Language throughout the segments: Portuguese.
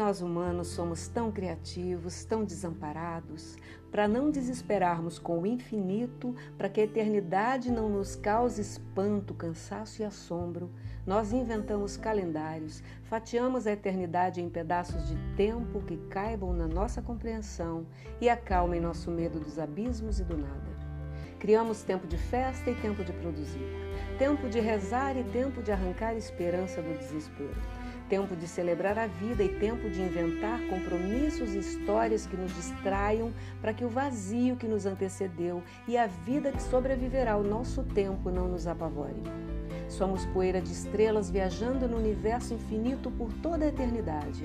nós humanos somos tão criativos, tão desamparados, para não desesperarmos com o infinito, para que a eternidade não nos cause espanto, cansaço e assombro, nós inventamos calendários, fatiamos a eternidade em pedaços de tempo que caibam na nossa compreensão e acalmem nosso medo dos abismos e do nada. Criamos tempo de festa e tempo de produzir, tempo de rezar e tempo de arrancar esperança do desespero tempo de celebrar a vida e tempo de inventar compromissos e histórias que nos distraiam para que o vazio que nos antecedeu e a vida que sobreviverá ao nosso tempo não nos apavore. Somos poeira de estrelas viajando no universo infinito por toda a eternidade.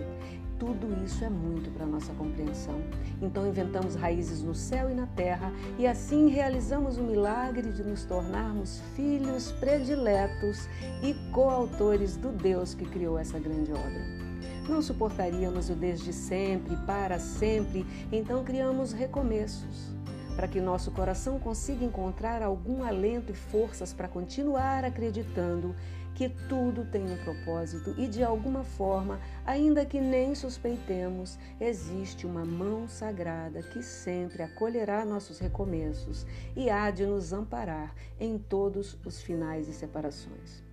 Tudo isso é muito para nossa compreensão. Então inventamos raízes no céu e na terra e assim realizamos o milagre de nos tornarmos filhos prediletos e coautores do Deus que criou essa grande obra. Não suportaríamos o desde sempre, para sempre, então criamos recomeços para que nosso coração consiga encontrar algum alento e forças para continuar acreditando que tudo tem um propósito e de alguma forma, ainda que nem suspeitemos, existe uma mão sagrada que sempre acolherá nossos recomeços e há de nos amparar em todos os finais e separações.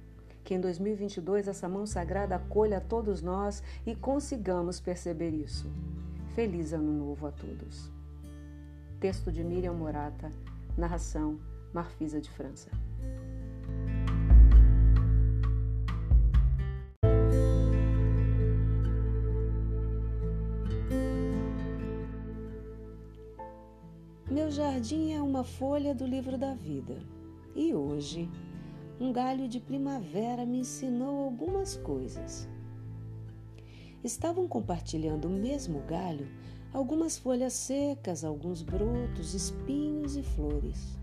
Que em 2022 essa mão sagrada acolha todos nós e consigamos perceber isso. Feliz Ano Novo a todos. Texto de Miriam Morata, narração Marfisa de França. Meu jardim é uma folha do livro da vida. E hoje, um galho de primavera me ensinou algumas coisas. Estavam compartilhando o mesmo galho algumas folhas secas, alguns brotos, espinhos e flores.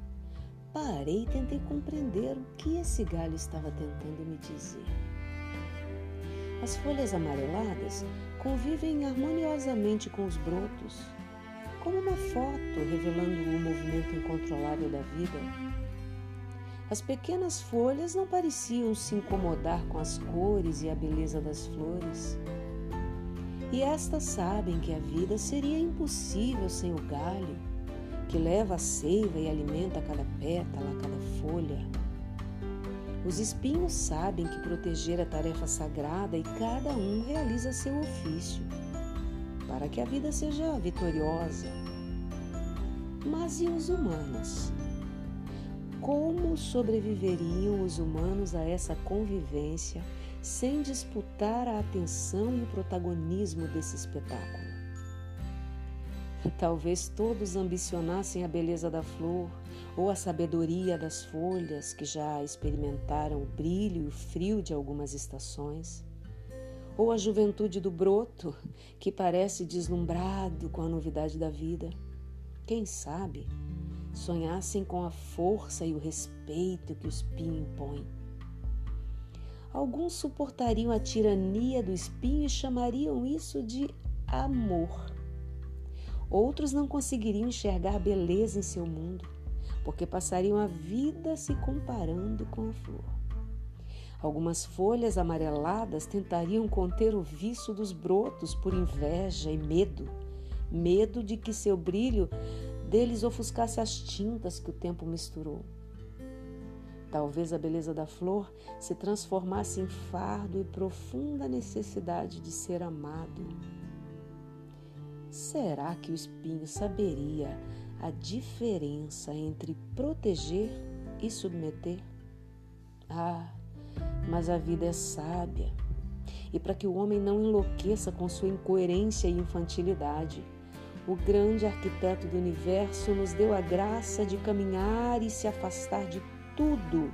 Parei e tentei compreender o que esse galho estava tentando me dizer. As folhas amareladas convivem harmoniosamente com os brotos, como uma foto revelando o movimento incontrolável da vida. As pequenas folhas não pareciam se incomodar com as cores e a beleza das flores. E estas sabem que a vida seria impossível sem o galho, que leva a seiva e alimenta cada pétala, cada folha. Os espinhos sabem que proteger a tarefa sagrada e cada um realiza seu ofício, para que a vida seja vitoriosa. Mas e os humanos? Como sobreviveriam os humanos a essa convivência? sem disputar a atenção e o protagonismo desse espetáculo. Talvez todos ambicionassem a beleza da flor ou a sabedoria das folhas que já experimentaram o brilho e o frio de algumas estações, ou a juventude do broto que parece deslumbrado com a novidade da vida. Quem sabe sonhassem com a força e o respeito que o espinho impõe Alguns suportariam a tirania do espinho e chamariam isso de amor. Outros não conseguiriam enxergar beleza em seu mundo, porque passariam a vida se comparando com a flor. Algumas folhas amareladas tentariam conter o vício dos brotos por inveja e medo, medo de que seu brilho deles ofuscasse as tintas que o tempo misturou. Talvez a beleza da flor se transformasse em fardo e profunda necessidade de ser amado. Será que o espinho saberia a diferença entre proteger e submeter? Ah, mas a vida é sábia. E para que o homem não enlouqueça com sua incoerência e infantilidade, o grande arquiteto do universo nos deu a graça de caminhar e se afastar de tudo,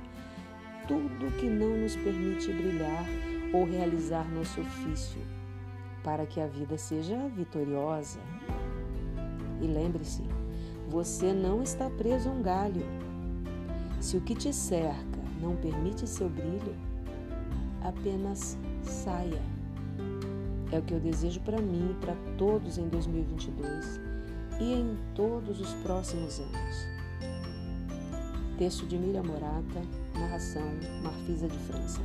tudo que não nos permite brilhar ou realizar nosso ofício, para que a vida seja vitoriosa. E lembre-se, você não está preso a um galho. Se o que te cerca não permite seu brilho, apenas saia. É o que eu desejo para mim e para todos em 2022 e em todos os próximos anos. Texto de Miriam Morata, narração Marfisa de França.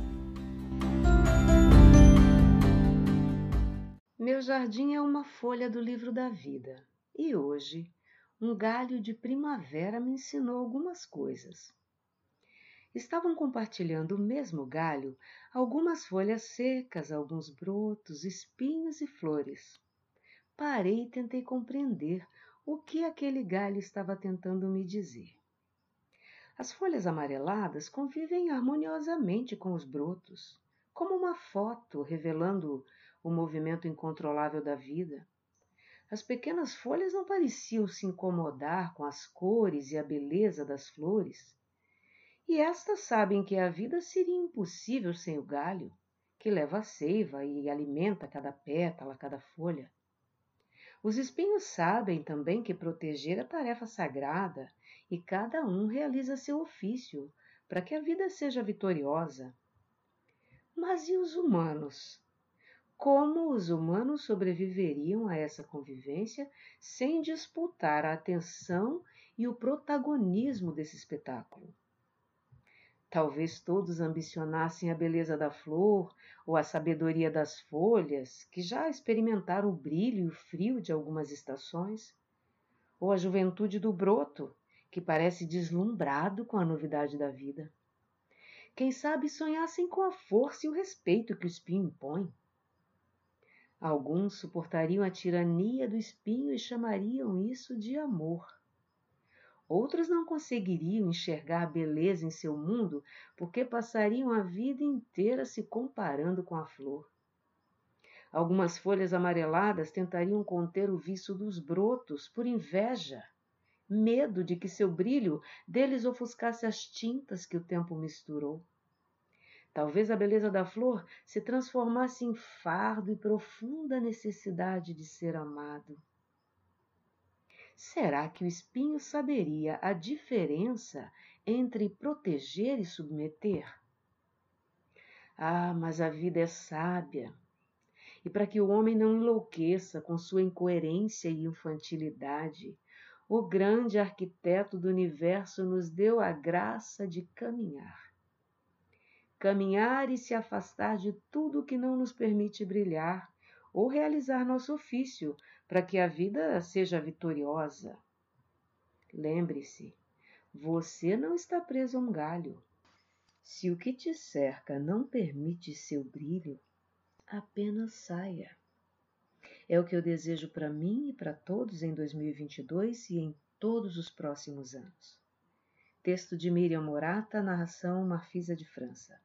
Meu jardim é uma folha do livro da vida, e hoje um galho de primavera me ensinou algumas coisas. Estavam compartilhando o mesmo galho algumas folhas secas, alguns brotos, espinhos e flores. Parei e tentei compreender o que aquele galho estava tentando me dizer. As folhas amareladas convivem harmoniosamente com os brotos, como uma foto revelando o movimento incontrolável da vida. As pequenas folhas não pareciam se incomodar com as cores e a beleza das flores. E estas sabem que a vida seria impossível sem o galho, que leva a seiva e alimenta cada pétala, cada folha. Os espinhos sabem também que proteger é tarefa sagrada e cada um realiza seu ofício para que a vida seja vitoriosa. Mas e os humanos? Como os humanos sobreviveriam a essa convivência sem disputar a atenção e o protagonismo desse espetáculo? Talvez todos ambicionassem a beleza da flor ou a sabedoria das folhas, que já experimentaram o brilho e o frio de algumas estações, ou a juventude do broto, que parece deslumbrado com a novidade da vida. Quem sabe sonhassem com a força e o respeito que o espinho impõe. Alguns suportariam a tirania do espinho e chamariam isso de amor. Outros não conseguiriam enxergar a beleza em seu mundo porque passariam a vida inteira se comparando com a flor. Algumas folhas amareladas tentariam conter o vício dos brotos por inveja, medo de que seu brilho deles ofuscasse as tintas que o tempo misturou. Talvez a beleza da flor se transformasse em fardo e profunda necessidade de ser amado. Será que o espinho saberia a diferença entre proteger e submeter? Ah, mas a vida é sábia. E para que o homem não enlouqueça com sua incoerência e infantilidade, o grande arquiteto do universo nos deu a graça de caminhar. Caminhar e se afastar de tudo que não nos permite brilhar ou realizar nosso ofício para que a vida seja vitoriosa. Lembre-se, você não está preso a um galho. Se o que te cerca não permite seu brilho, apenas saia. É o que eu desejo para mim e para todos em 2022 e em todos os próximos anos. Texto de Miriam Morata, narração Marfisa de França.